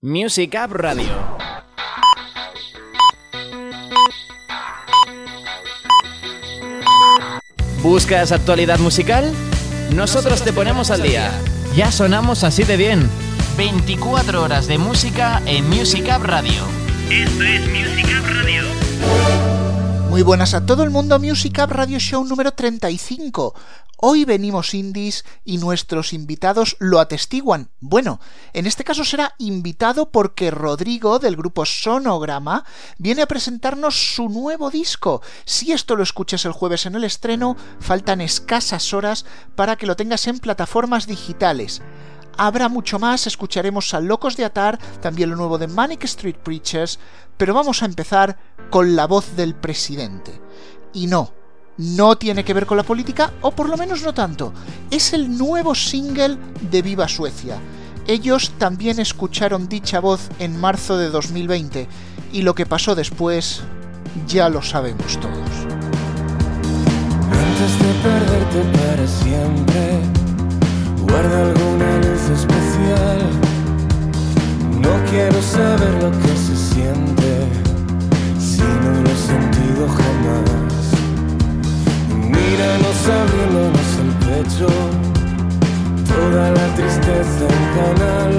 Music Up Radio. ¿Buscas actualidad musical? Nosotros te ponemos al día. Ya sonamos así de bien. 24 horas de música en Music Radio. Esto es Music Up Radio. Muy buenas a todo el mundo, Music Up Radio Show número 35. Hoy venimos indies y nuestros invitados lo atestiguan. Bueno, en este caso será invitado porque Rodrigo del grupo Sonograma viene a presentarnos su nuevo disco. Si esto lo escuchas el jueves en el estreno, faltan escasas horas para que lo tengas en plataformas digitales. Habrá mucho más, escucharemos a Locos de Atar, también lo nuevo de Manic Street Preachers, pero vamos a empezar con la voz del presidente. Y no, no tiene que ver con la política, o por lo menos no tanto. Es el nuevo single de Viva Suecia. Ellos también escucharon dicha voz en marzo de 2020, y lo que pasó después ya lo sabemos todos. Antes de perderte para siempre, guarda alguna quiero saber lo que se siente, si no lo he sentido jamás. Míranos abriéndonos el pecho, toda la tristeza en canal,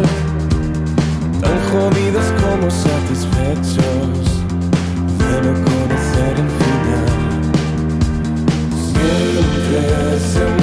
tan jodidos como satisfechos de no conocer el final. Siempre se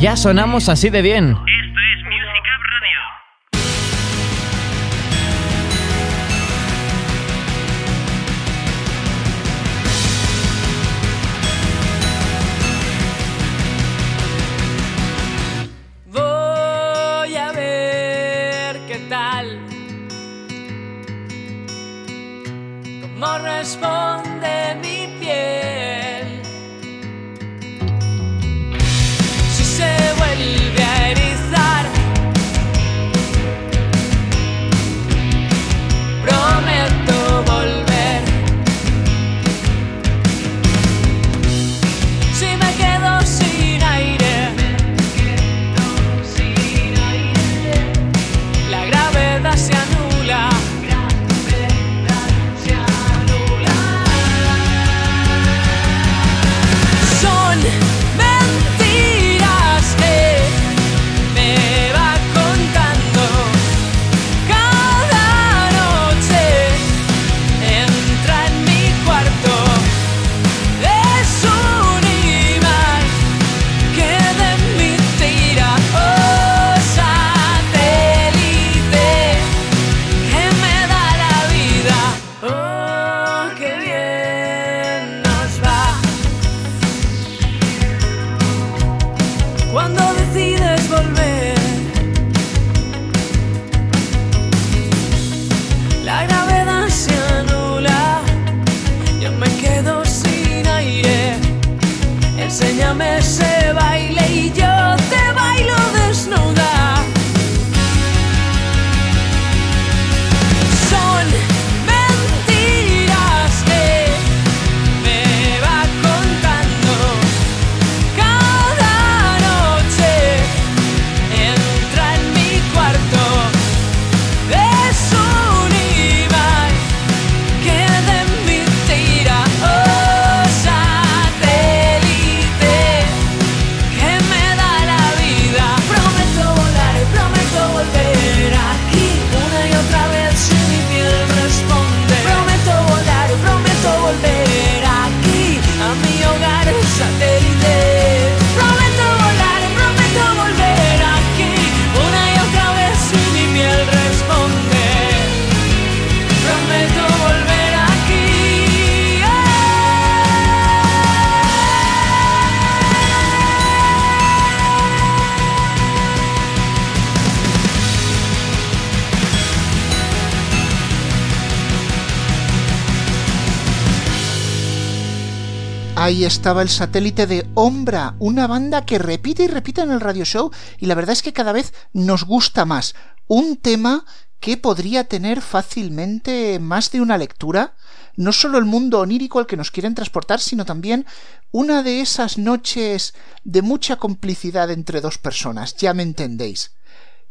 Ya sonamos así de bien. Ahí estaba el satélite de Ombra, una banda que repite y repite en el radio show y la verdad es que cada vez nos gusta más. Un tema que podría tener fácilmente más de una lectura, no solo el mundo onírico al que nos quieren transportar, sino también una de esas noches de mucha complicidad entre dos personas, ya me entendéis.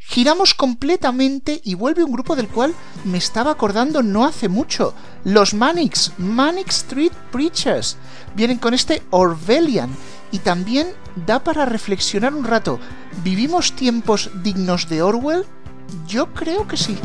Giramos completamente y vuelve un grupo del cual me estaba acordando no hace mucho, los Manics, Manic Street Preachers vienen con este Orwellian y también da para reflexionar un rato. ¿Vivimos tiempos dignos de Orwell? Yo creo que sí.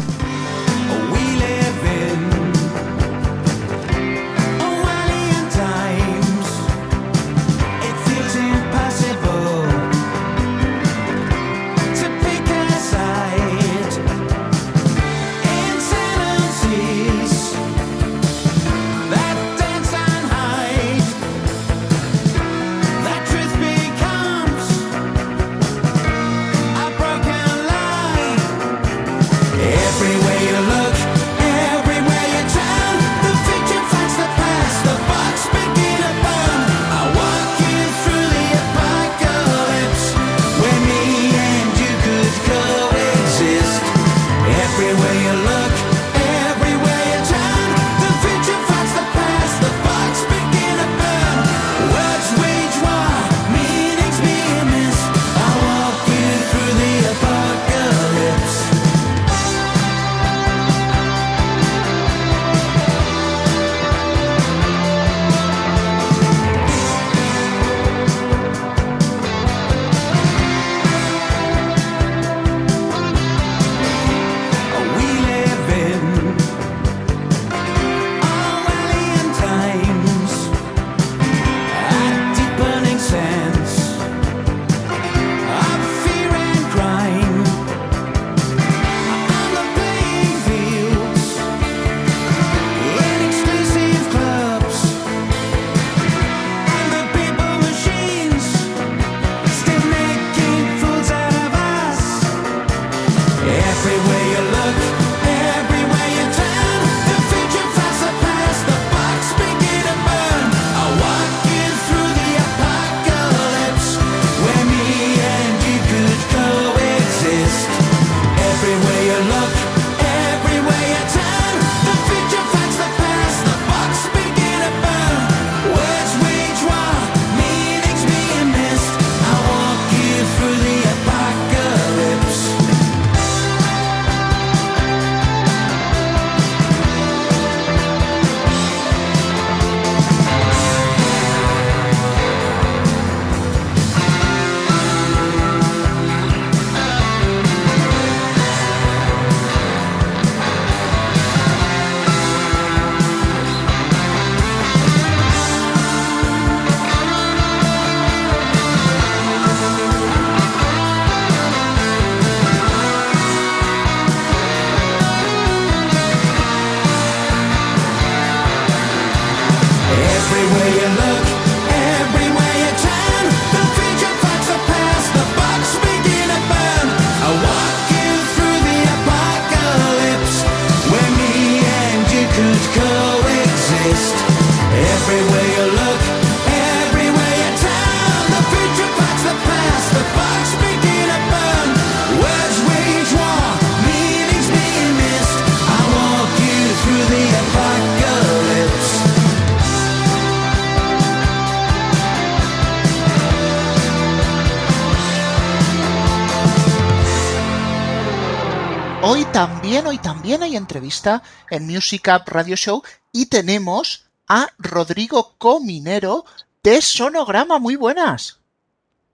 También, hoy también hay entrevista en Music Up Radio Show y tenemos a Rodrigo Cominero de Sonograma. Muy buenas.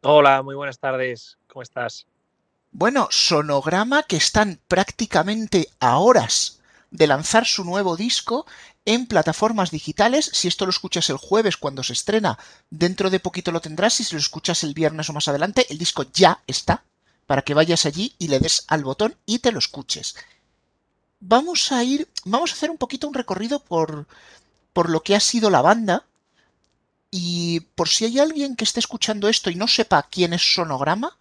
Hola, muy buenas tardes. ¿Cómo estás? Bueno, Sonograma que están prácticamente a horas de lanzar su nuevo disco en plataformas digitales. Si esto lo escuchas el jueves cuando se estrena, dentro de poquito lo tendrás. Si lo escuchas el viernes o más adelante, el disco ya está para que vayas allí y le des al botón y te lo escuches. Vamos a ir, vamos a hacer un poquito un recorrido por, por lo que ha sido la banda. Y por si hay alguien que esté escuchando esto y no sepa quién es Sonograma,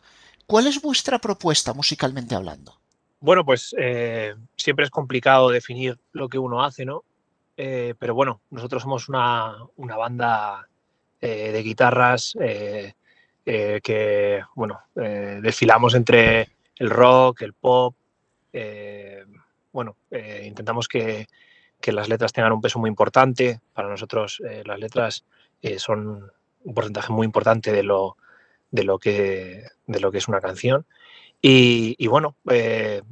¿cuál es vuestra propuesta musicalmente hablando? Bueno, pues eh, siempre es complicado definir lo que uno hace, ¿no? Eh, pero bueno, nosotros somos una, banda eh, de guitarras que, bueno, eh, desfilamos entre el rock, el pop, eh, bueno, intentamos que, las letras tengan un peso muy importante. Para nosotros las letras son un porcentaje muy importante de lo, de lo, que, de lo que es una canción. Y, bueno,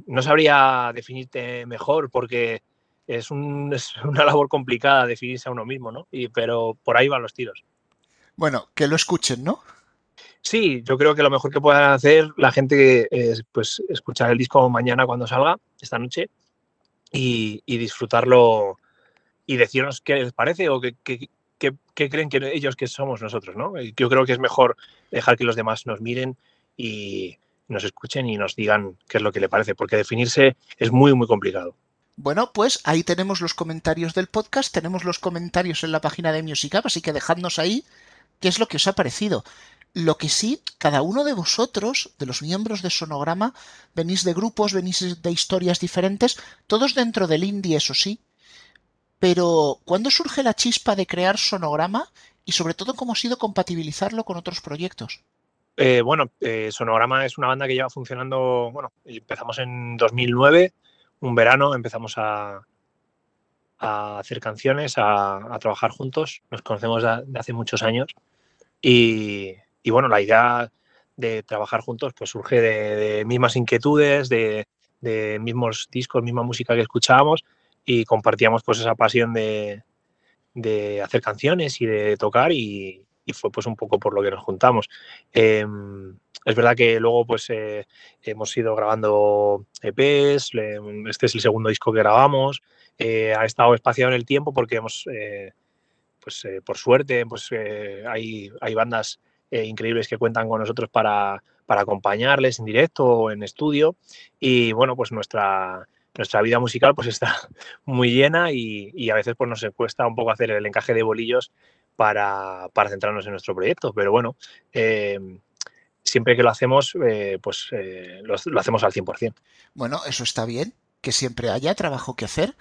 no sabría definirte mejor porque es, es, una labor complicada definirse a uno mismo, ¿no? Y, pero por ahí van los tiros. Bueno, que lo escuchen, ¿no? Sí, yo creo que lo mejor que puedan hacer la gente es pues, escuchar el disco mañana cuando salga, esta noche, y, disfrutarlo y decirnos qué les parece o qué, creen que ellos que somos nosotros. ¿no? Yo creo que es mejor dejar que los demás nos miren y nos escuchen y nos digan qué es lo que le parece, porque definirse es muy, muy complicado. Bueno, pues ahí tenemos los comentarios del podcast, tenemos los comentarios en la página de Music así que dejadnos ahí qué es lo que os ha parecido. Lo que sí, cada uno de vosotros, de los miembros de Sonograma, venís de grupos, venís de historias diferentes, todos dentro del indie, eso sí. Pero, ¿cuándo surge la chispa de crear Sonograma y sobre todo cómo ha sido compatibilizarlo con otros proyectos? Eh, bueno, eh, Sonograma es una banda que lleva funcionando, bueno, empezamos en 2009, un verano, empezamos a, hacer canciones, a, trabajar juntos, nos conocemos de hace muchos años y, y bueno, la idea de trabajar juntos pues surge de, mismas inquietudes, de, mismos discos, misma música que escuchábamos y compartíamos pues esa pasión de, hacer canciones y de tocar y, fue pues un poco por lo que nos juntamos. Em, es verdad que luego pues eh, hemos ido grabando EPs, este es el segundo disco que grabamos, eh, ha estado espaciado en el tiempo porque hemos, eh, pues por suerte, pues hay, hay bandas eh, increíbles que cuentan con nosotros para, acompañarles en directo o en estudio. Y bueno, pues nuestra, nuestra vida musical pues está muy llena y, a veces pues nos cuesta un poco hacer el encaje de bolillos para, centrarnos en nuestro proyecto. Pero bueno, em, siempre que lo hacemos, eh, pues eh, lo, lo, hacemos al 100%. Bueno, eso está bien, que siempre haya trabajo que hacer.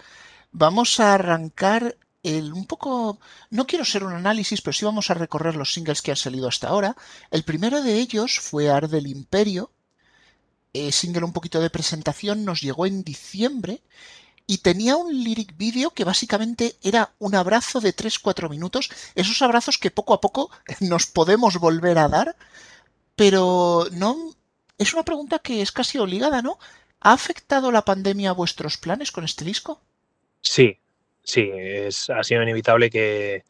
Vamos a arrancar un poco, no quiero ser un análisis, pero sí vamos a recorrer los singles que han salido hasta ahora. El primero de ellos fue Ar del Imperio, eh, single un poquito de presentación, nos llegó en diciembre y tenía un lyric video que básicamente era un abrazo de 3-4 minutos, esos abrazos que poco a poco nos podemos volver a dar, pero no es una pregunta que es casi obligada, ¿no? ¿Ha afectado la pandemia a vuestros planes con este disco? Sí, sí, es, ha sido inevitable que,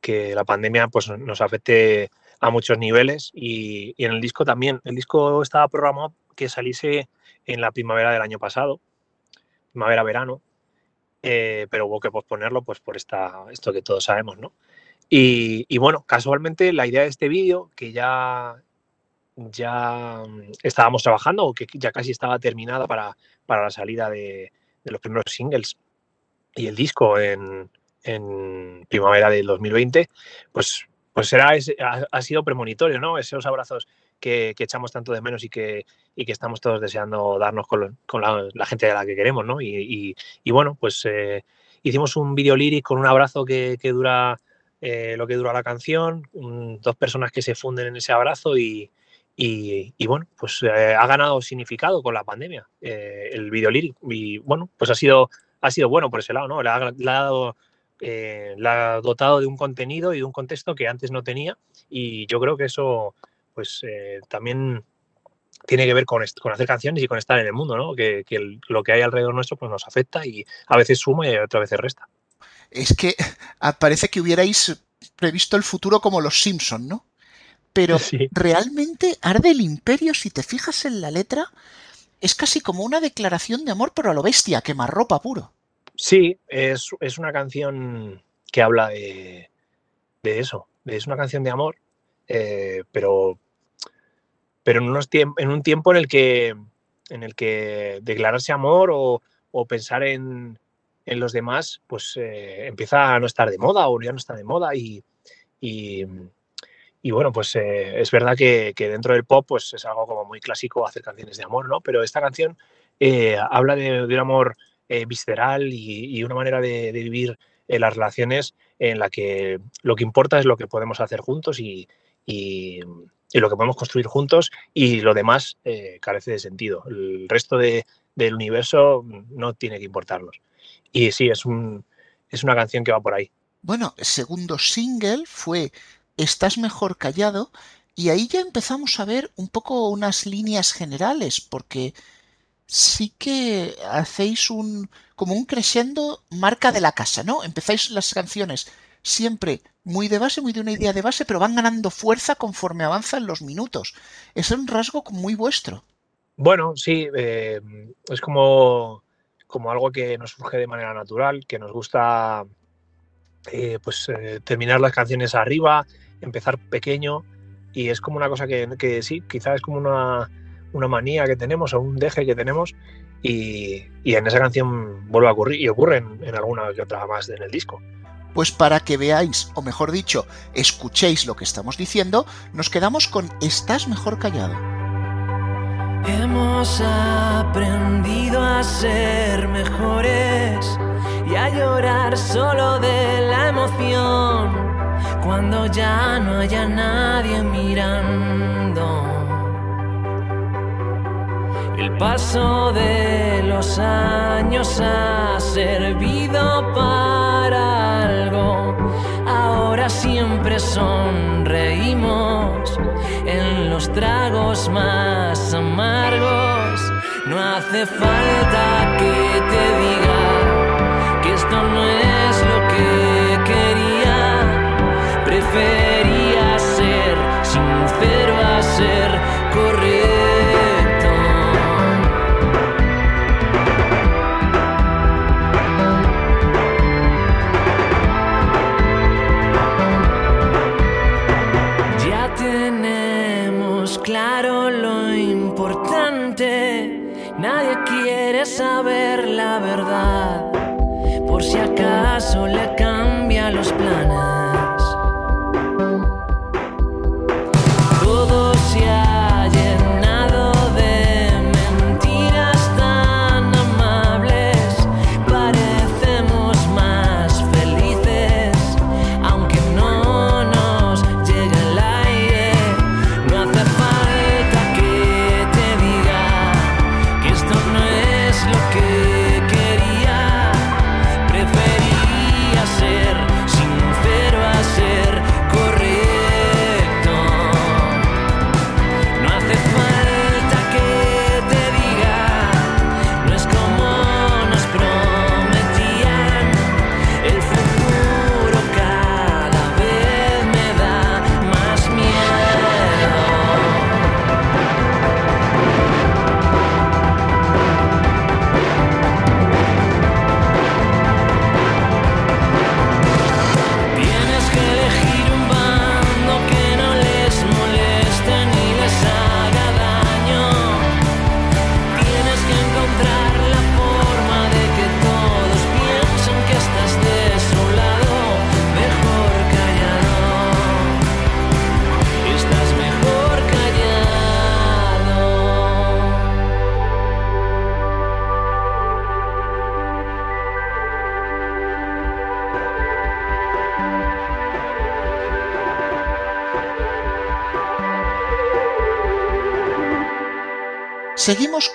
que la pandemia pues, nos afecte a muchos niveles y, y, en el disco también. El disco estaba programado que saliese en la primavera del año pasado, primavera-verano, eh, pero hubo que posponerlo pues por esta, esto que todos sabemos, ¿no? Y, y bueno, casualmente la idea de este vídeo, que ya, ya estábamos trabajando o que ya casi estaba terminada para, para la salida de los primeros singles y el disco en, primavera del 2020, pues, pues será ha, ha, sido premonitorio, ¿no? Esos abrazos que, echamos tanto de menos y que, y que estamos todos deseando darnos con, lo, con la, gente a la que queremos, ¿no? Y, y, bueno, pues eh, hicimos un video lyric con un abrazo que, que dura eh, lo que dura la canción, dos personas que se funden en ese abrazo y, y, bueno, pues eh, ha ganado significado con la pandemia el video lyric y bueno, pues ha sido, ha sido bueno por ese lado, ¿no? Le ha, le ha, dado, eh, le ha dotado de un contenido y de un contexto que antes no tenía y yo creo que eso pues eh, también tiene que ver con, con, hacer canciones y con estar en el mundo, ¿no? Que, que el, lo que hay alrededor nuestro pues nos afecta y a veces suma y otras veces resta. Es que parece que hubierais previsto el futuro como los Simpson, ¿no? pero sí. realmente Arde el Imperio, si te fijas en la letra, es casi como una declaración de amor, pero a lo bestia, quemarropa puro. Sí, es, es una canción que habla de, de, eso, es una canción de amor, eh, pero, pero en, unos en, un tiempo en el que, en el que declararse amor o, o pensar en, en, los demás, pues eh, empieza a no estar de moda o ya no está de moda y, y y bueno, pues eh, es verdad que, que, dentro del pop pues es algo como muy clásico hacer canciones de amor, ¿no? Pero esta canción eh, habla de, un amor eh, visceral y, y, una manera de, de vivir las relaciones en la que lo que importa es lo que podemos hacer juntos y, y, lo que podemos construir juntos y lo demás carece de sentido. El resto de, del universo no tiene que importarnos. Y sí, es, un, es una canción que va por ahí. Bueno, segundo single fue estás mejor callado y ahí ya empezamos a ver un poco unas líneas generales porque sí que hacéis un como un crescendo marca de la casa, ¿no? Empezáis las canciones siempre muy de base, muy de una idea de base, pero van ganando fuerza conforme avanzan los minutos. Es un rasgo muy vuestro. Bueno, sí, eh, es como, como algo que nos surge de manera natural, que nos gusta eh, pues eh, terminar las canciones arriba, empezar pequeño y es como una cosa que, que sí, quizás es como una, una, manía que tenemos o un deje que tenemos y, y en esa canción vuelve a ocurrir y ocurre en, en, alguna que otra más en el disco. Pues para que veáis, o mejor dicho, escuchéis lo que estamos diciendo, nos quedamos con Estás mejor callado. Hemos aprendido a ser mejores y a llorar solo de la emoción cuando ya no haya nadie mirando. El paso de los años ha servido para algo. Ahora siempre sonreímos en los tragos más amargos. No hace falta que te diga no es lo que quería. Prefería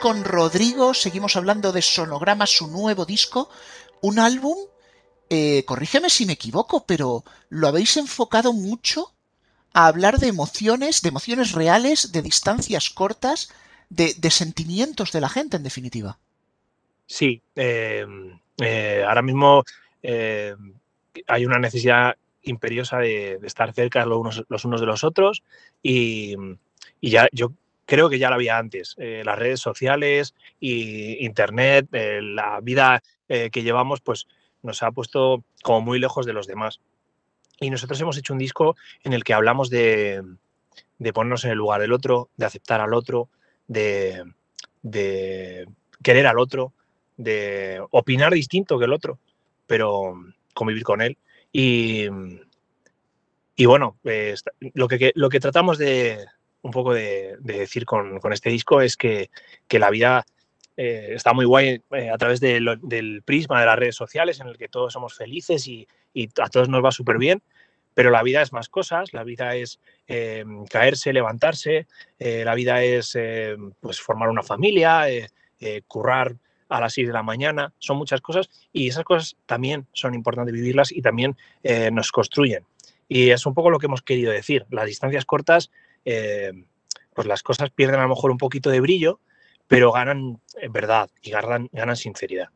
con Rodrigo, seguimos hablando de Sonograma, su nuevo disco, un álbum, eh, corrígeme si me equivoco, pero lo habéis enfocado mucho a hablar de emociones, de emociones reales, de distancias cortas, de, sentimientos de la gente, en definitiva. Sí, eh, eh, ahora mismo eh, hay una necesidad imperiosa de, de estar cerca los unos, los unos, de los otros y, y, ya yo creo que ya la había antes. Eh, las redes sociales y internet, eh, la vida eh, que llevamos, pues nos ha puesto como muy lejos de los demás. Y nosotros hemos hecho un disco en el que hablamos de, ponernos en el lugar del otro, de aceptar al otro, de, querer al otro, de opinar distinto que el otro, pero convivir con él. Y, bueno, lo, que, lo que tratamos de, un poco de, de decir con, este disco es que, la vida eh, está muy guay eh, a través de del prisma de las redes sociales en el que todos somos felices y, a todos nos va súper bien, pero la vida es más cosas, la vida es eh, caerse, levantarse, la vida es pues formar una familia, currar a las 6 de la mañana, son muchas cosas y esas cosas también son importantes vivirlas y también nos construyen. Y es un poco lo que hemos querido decir, las distancias cortas, pues las cosas pierden a lo mejor un poquito de brillo, pero ganan en verdad y ganan, ganan sinceridad.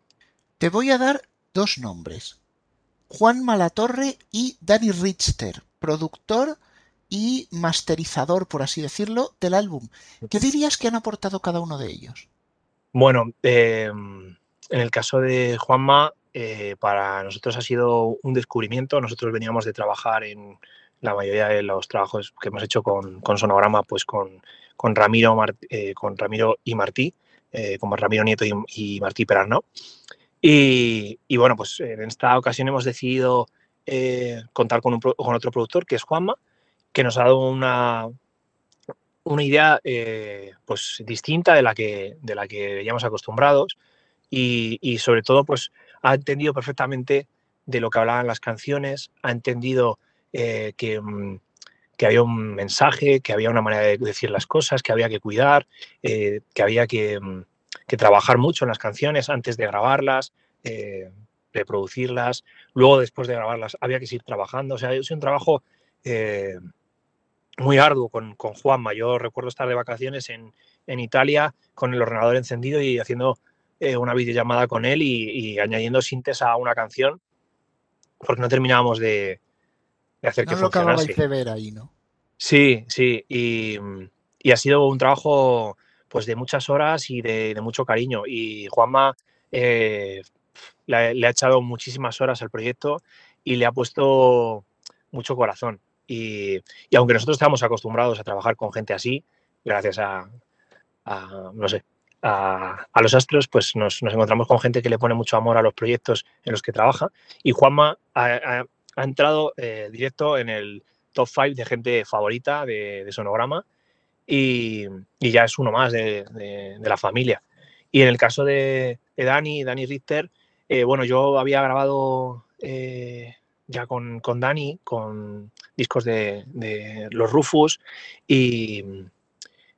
Te voy a dar dos nombres. Juan Malatorre y Danny Richter, productor y masterizador, por así decirlo, del álbum. ¿Qué dirías que han aportado cada uno de ellos? Bueno, eh, en el caso de Juanma, eh, para nosotros ha sido un descubrimiento. Nosotros veníamos de trabajar en la mayoría de los trabajos que hemos hecho con, con Sonograma, pues con, con, Ramiro, eh, con Ramiro y Martí, eh, como Ramiro Nieto y, y Martí Perarnau. Y, y, bueno, pues en esta ocasión hemos decidido eh, contar con, un, con, otro productor, que es Juanma, que nos ha dado una, una idea pues distinta de la que, de la que veníamos acostumbrados y, y, sobre todo pues ha entendido perfectamente de lo que hablaban las canciones, ha entendido eh, que, mm, que, había un mensaje, que había una manera de decir las cosas, que había que cuidar, eh, que había que mm, que trabajar mucho en las canciones antes de grabarlas, eh, reproducirlas, luego después de grabarlas había que seguir trabajando, o sea, es un trabajo eh, muy arduo con, con, Juanma. Yo recuerdo estar de vacaciones en, en Italia con el ordenador encendido y haciendo una videollamada con él y, y, añadiendo sintes a una canción porque no terminábamos de, de hacer no que lo funcionase. de ver ahí, ¿no? Sí, sí, y, y ha sido un trabajo pues de muchas horas y de, de mucho cariño. Y Juanma eh, le, le, ha echado muchísimas horas al proyecto y le ha puesto mucho corazón. Y, y, aunque nosotros estamos acostumbrados a trabajar con gente así, gracias a, a no sé, a, a, los astros, pues nos, nos, encontramos con gente que le pone mucho amor a los proyectos en los que trabaja. Y Juanma ha, ha, ha entrado eh, directo en el top 5 de gente favorita de, Sonograma y, ya es uno más de, la familia. Y en el caso de, de Dani, Dani Richter, eh, bueno, yo había grabado eh, ya con, con, Dani, con discos de, los Rufus y,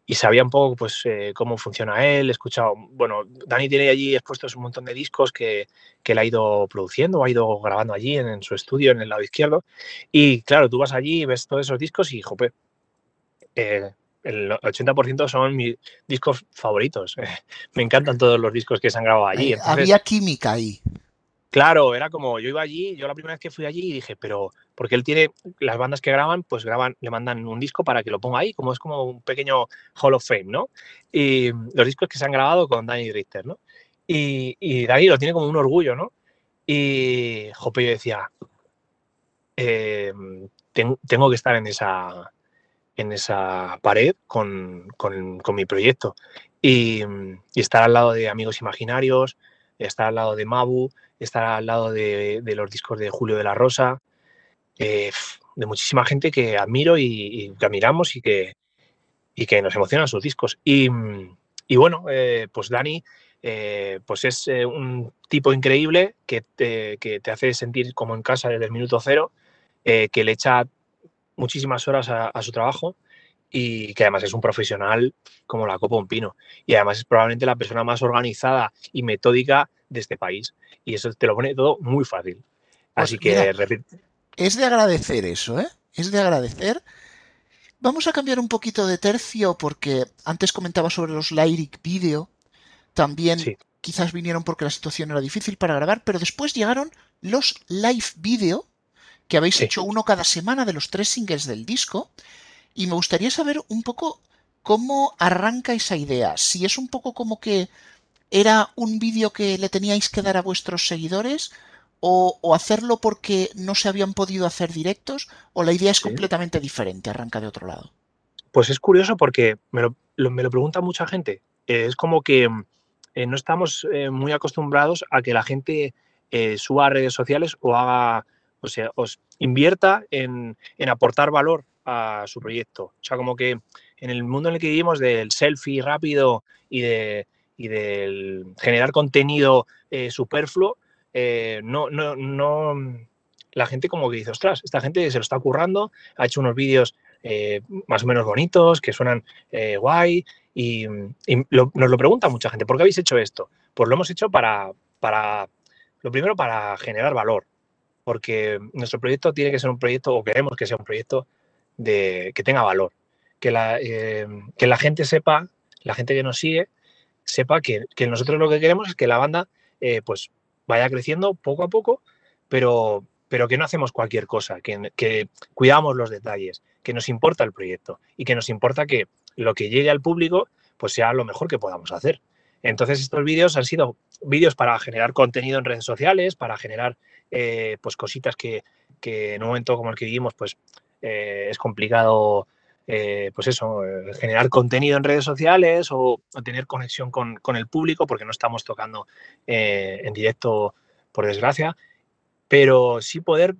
y, sabía un poco pues eh, cómo funciona él, he escuchado, bueno, Dani tiene allí expuestos un montón de discos que, que él ha ido produciendo, ha ido grabando allí en, en, su estudio, en el lado izquierdo, y claro, tú vas allí y ves todos esos discos y, jope, eh, el 80% son mis discos favoritos. Me encantan todos los discos que se han grabado allí. Entonces, Había química ahí. Claro, era como, yo iba allí, yo la primera vez que fui allí dije, pero, porque él tiene, las bandas que graban, pues graban, le mandan un disco para que lo ponga ahí, como es como un pequeño Hall of Fame, ¿no? Y los discos que se han grabado con Danny Richter, ¿no? Y, y Dani lo tiene como un orgullo, ¿no? Y, jope, yo decía, eh, ten, tengo que estar en esa, en esa pared con, con, mi proyecto. Y, estar al lado de Amigos Imaginarios, estar al lado de Mabu, estar al lado de, los discos de Julio de la Rosa, eh, de muchísima gente que admiro y, que admiramos y que, y que nos emocionan sus discos. Y, bueno, eh, pues Dani eh, pues es un tipo increíble que te, que te, hace sentir como en casa desde el minuto cero, que le echa muchísimas horas a su trabajo y que además es un profesional como la copa un pino. Y además es probablemente la persona más organizada y metódica de este país. Y eso te lo pone todo muy fácil. Pues Así que, Es de agradecer eso, ¿eh? Es de agradecer. Vamos a cambiar un poquito de tercio porque antes comentaba sobre los Lyric Video. También Sí. quizás vinieron porque la situación era difícil para grabar, pero después llegaron los Live Video, que habéis Sí. hecho uno cada semana de los tres singles del disco. Y me gustaría saber un poco cómo arranca esa idea. Si es un poco como que era un vídeo que le teníais que dar a vuestros seguidores o, o hacerlo porque no se habían podido hacer directos o la idea es Sí. completamente diferente, arranca de otro lado. Pues es curioso porque me lo, lo- me lo pregunta mucha gente. Eh, es como que mm, eh, no estamos eh, muy acostumbrados a que la gente suba a redes sociales o haga, o sea, os invierta en, en aportar valor a su proyecto. O sea, como que en el mundo en el que vivimos del selfie rápido y de y del generar contenido eh, superfluo, eh, no, no, no, la gente como que dice, ostras, esta gente se lo está currando, ha hecho unos vídeos eh, más o menos bonitos, que suenan guay, y, y nos lo pregunta mucha gente, ¿por qué habéis hecho esto? Pues lo hemos hecho para, para, lo primero, para generar valor, porque nuestro proyecto tiene que ser un proyecto, o queremos que sea un proyecto de, que tenga valor, que la, eh, que la gente sepa, la gente que nos sigue, sepa que, que nosotros lo que queremos es que la banda eh, pues vaya creciendo poco a poco, pero, pero que no hacemos cualquier cosa, que, que cuidamos los detalles, que nos importa el proyecto y que nos importa que lo que llegue al público pues sea lo mejor que podamos hacer. Entonces estos vídeos han sido vídeos para generar contenido en redes sociales, para generar eh, pues cositas que, que en un momento como el que vivimos pues eh, es complicado eh, pues eso, eh, generar contenido en redes sociales o, tener conexión con, el público porque no estamos tocando en directo por desgracia, pero sí poder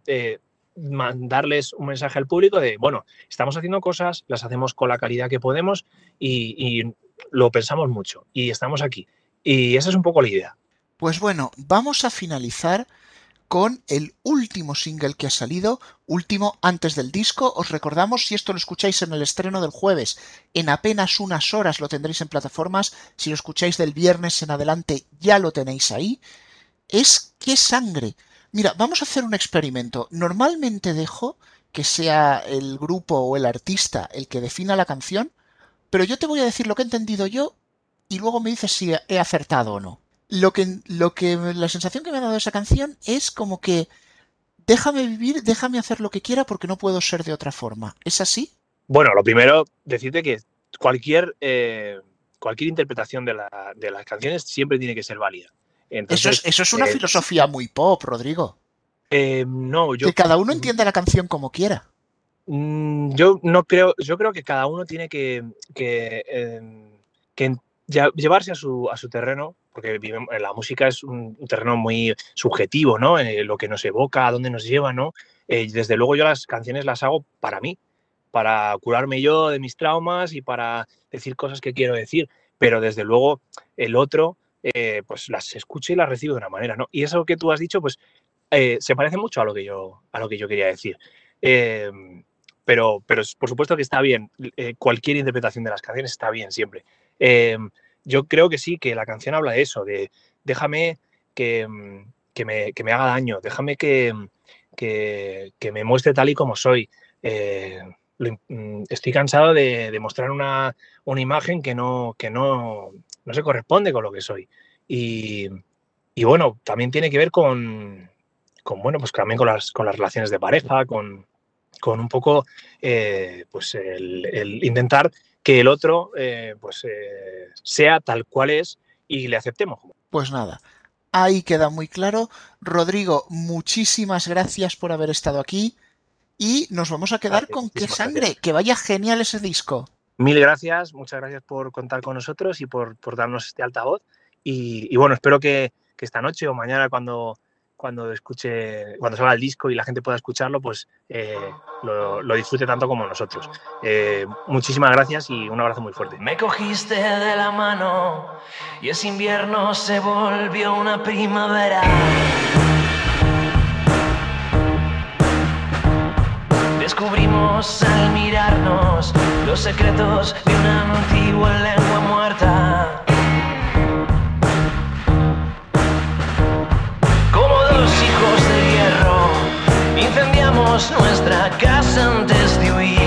mandarles un mensaje al público de, bueno, estamos haciendo cosas, las hacemos con la calidad que podemos y, y lo pensamos mucho y estamos aquí. Y esa es un poco la idea. Pues bueno, vamos a finalizar con el último single que ha salido, último antes del disco. Os recordamos, si esto lo escucháis en el estreno del jueves, en apenas unas horas lo tendréis en plataformas. Si lo escucháis del viernes en adelante, ya lo tenéis ahí. Es qué sangre. Mira, vamos a hacer un experimento. Normalmente dejo que sea el grupo o el artista el que defina la canción, pero yo te voy a decir lo que he entendido yo y luego me dices si he acertado o no. Lo que, lo que la sensación que me ha dado esa canción es como que déjame vivir, déjame hacer lo que quiera porque no puedo ser de otra forma. ¿Es así? Bueno, lo primero, decirte que cualquier, eh, cualquier interpretación de, la- de las canciones siempre tiene que ser válida. Entonces, Eso es, eso es una eh, filosofía muy pop, Rodrigo. eh, no, yo, que cada uno entienda la canción como quiera. Mm, Yo no creo, yo creo que cada uno tiene que, que, que llevarse a su, a su terreno, porque vivem- la música es un, terreno muy subjetivo, ¿no? Eh, lo que nos evoca, a dónde nos lleva, ¿no? Eh, desde luego yo las canciones las hago para mí, para curarme yo de mis traumas y para decir cosas que quiero decir, pero desde luego el otro, eh, pues las escucha y las recibe de una manera, ¿no? Y eso que tú has dicho, pues eh, se parece mucho a lo que yo, a lo que yo quería decir. Eh, pero, pero por supuesto que está bien. eh, cualquier interpretación de las canciones está bien siempre. Eh, yo creo que sí, que la canción habla de eso, de déjame que, mm, que, me, que me haga daño, déjame que, que, que me muestre tal y como soy. Eh, mm, estoy cansado de, de mostrar una, una imagen que, no, que no, no se corresponde con lo que soy. Y, y bueno, también tiene que ver con, con bueno, pues también con las, con las relaciones de pareja, con, con un poco eh, pues el intentar que el otro eh, pues eh, sea tal cual es y le aceptemos. Pues nada, ahí queda muy claro. Rodrigo, muchísimas gracias por haber estado aquí y nos vamos a quedar Gracias, con qué sangre. gracias. Que vaya genial ese disco. Mil gracias, muchas gracias por contar con nosotros y por, por darnos este altavoz. Y, y bueno, espero que, que esta noche o mañana cuando, cuando escuche, cuando salga el disco y la gente pueda escucharlo, pues eh, lo, lo, disfrute tanto como nosotros. Eh, muchísimas gracias y un abrazo muy fuerte. Me cogiste de la mano y ese invierno se volvió una primavera. Descubrimos al mirarnos los secretos de una antigua lengua muerta. nuestra casa antes de huir.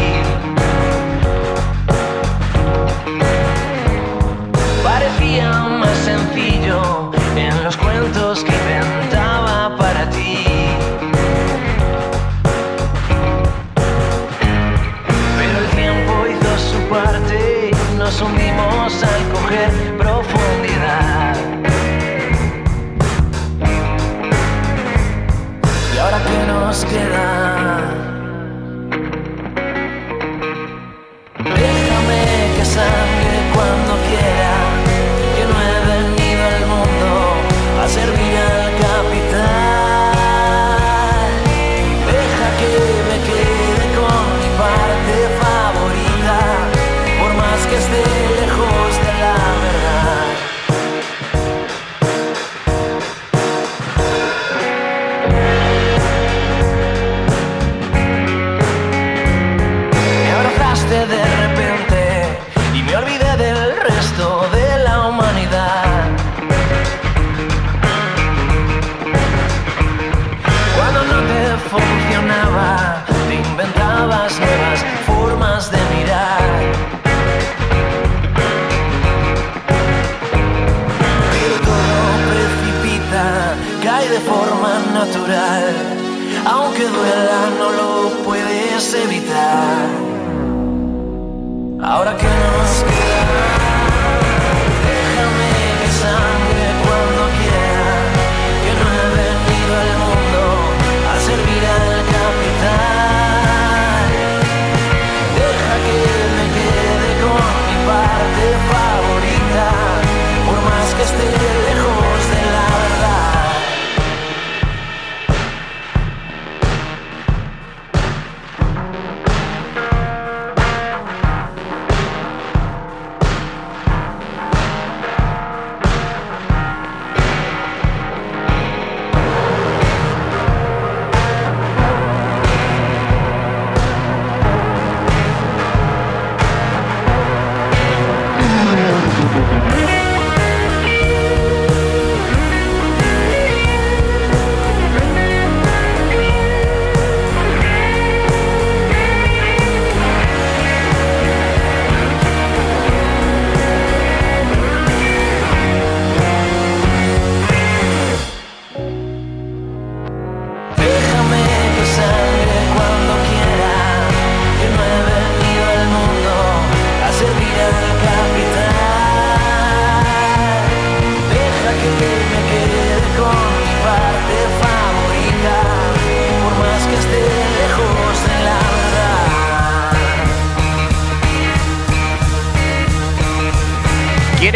natural. Aunque duela, no lo puedes evitar. Ahora que nos queda.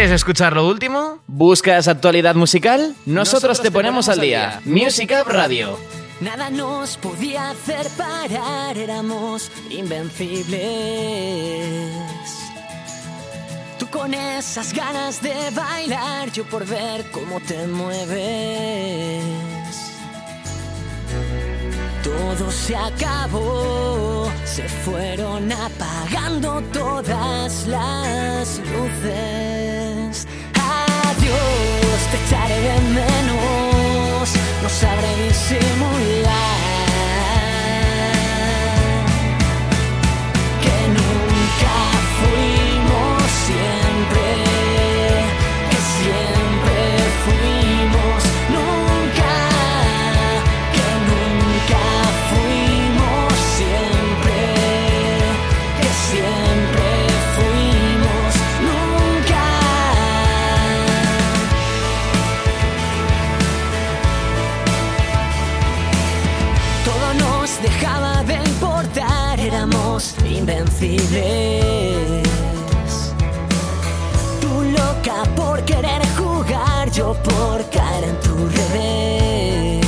¿Quieres escuchar lo último? ¿Buscas actualidad musical? Nosotros, Nosotros te, ponemos te, ponemos al día. día. Music Up Radio. Nada nos podía hacer parar, éramos invencibles. Tú con esas ganas de bailar, yo por ver cómo te mueves. Todo se acabó, se fueron apagando todas las luces te echaré de menos, no sabré disimular. invencibles. Tú loca por querer jugar, yo por caer en tu revés.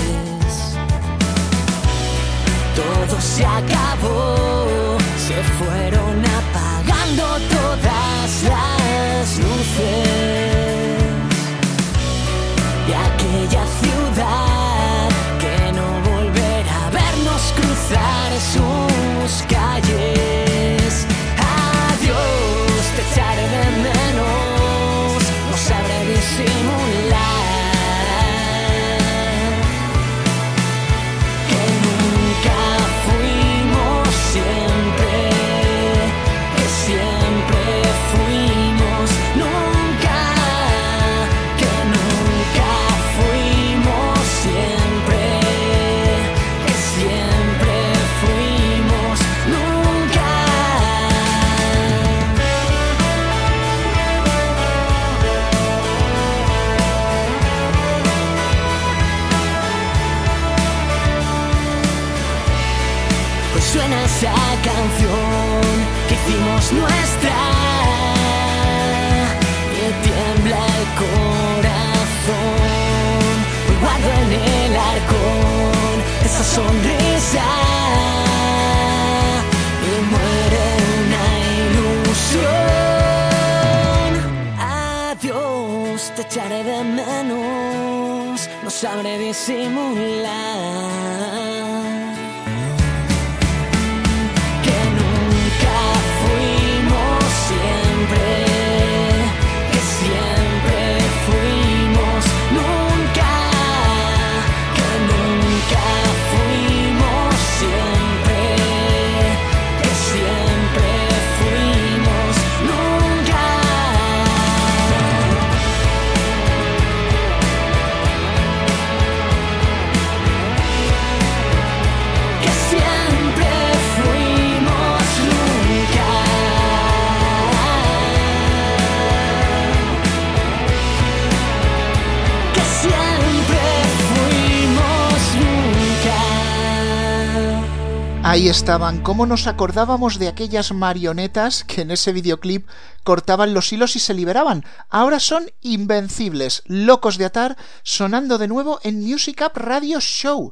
Todo se acabó, se fueron apagando todas las luces. Esa canción que hicimos nuestra. Me tiembla el corazón. Hoy guardo en el arcón esa sonrisa. Y muere una ilusión. Adiós, te echaré de menos. No sabré disimular. Ahí estaban, cómo nos acordábamos de aquellas marionetas que en ese videoclip cortaban los hilos y se liberaban. Ahora son invencibles, locos de atar, sonando de nuevo en Music Up Radio Show.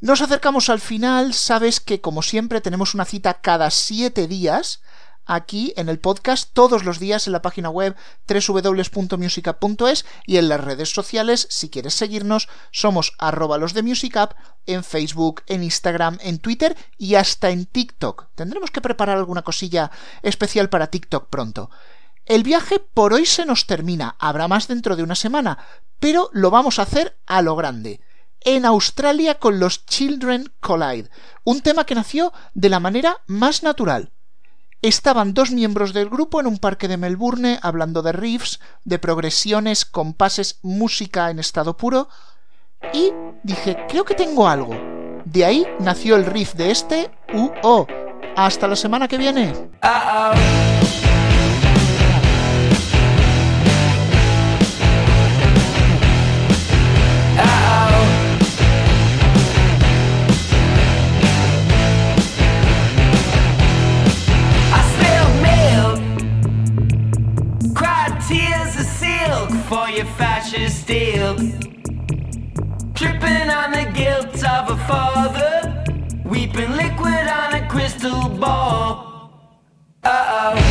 Nos acercamos al final, sabes que como siempre tenemos una cita cada siete días aquí en el podcast todos los días en la página web www.musicup.es y en las redes sociales, si quieres seguirnos, somos arroba los de Musicup en Facebook, en Instagram, en Twitter y hasta en TikTok. Tendremos que preparar alguna cosilla especial para TikTok pronto. El viaje por hoy se nos termina, habrá más dentro de una semana, pero lo vamos a hacer a lo grande en Australia con los Children Collide, un tema que nació de la manera más natural. Estaban dos miembros del grupo en un parque de Melbourne hablando de riffs, de progresiones, compases, música en estado puro, y dije, creo que tengo algo. De ahí nació el riff de este UO. Hasta la semana que viene. I your fascist ilk. Tripping on the guilt of a father, weeping liquid on a crystal ball. Uh oh.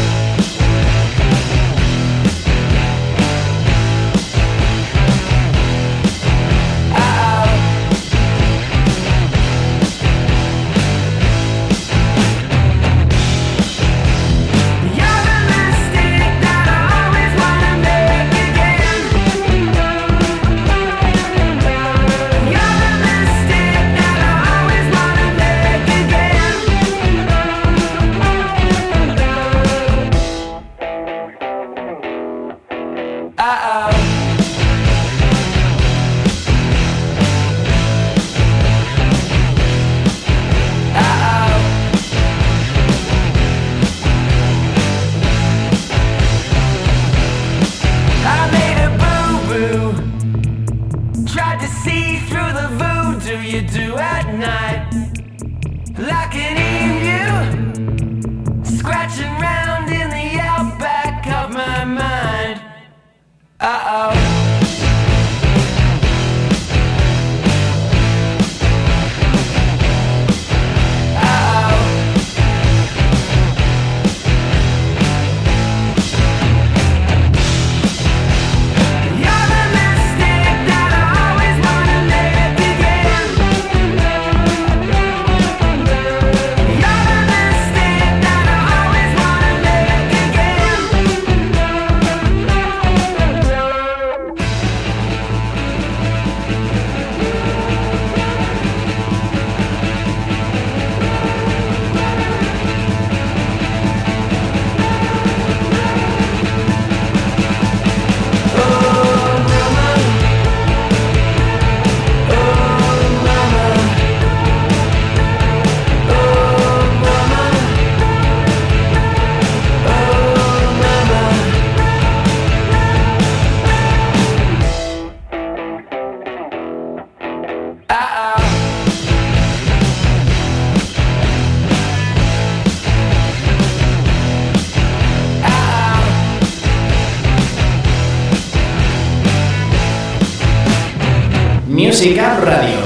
Music Up Radio.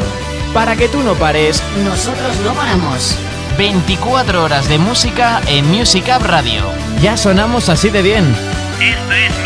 Para que tú no pares, Nosotros no paramos. 24 horas de música en Music Up Radio. Ya sonamos así de bien. Esto es.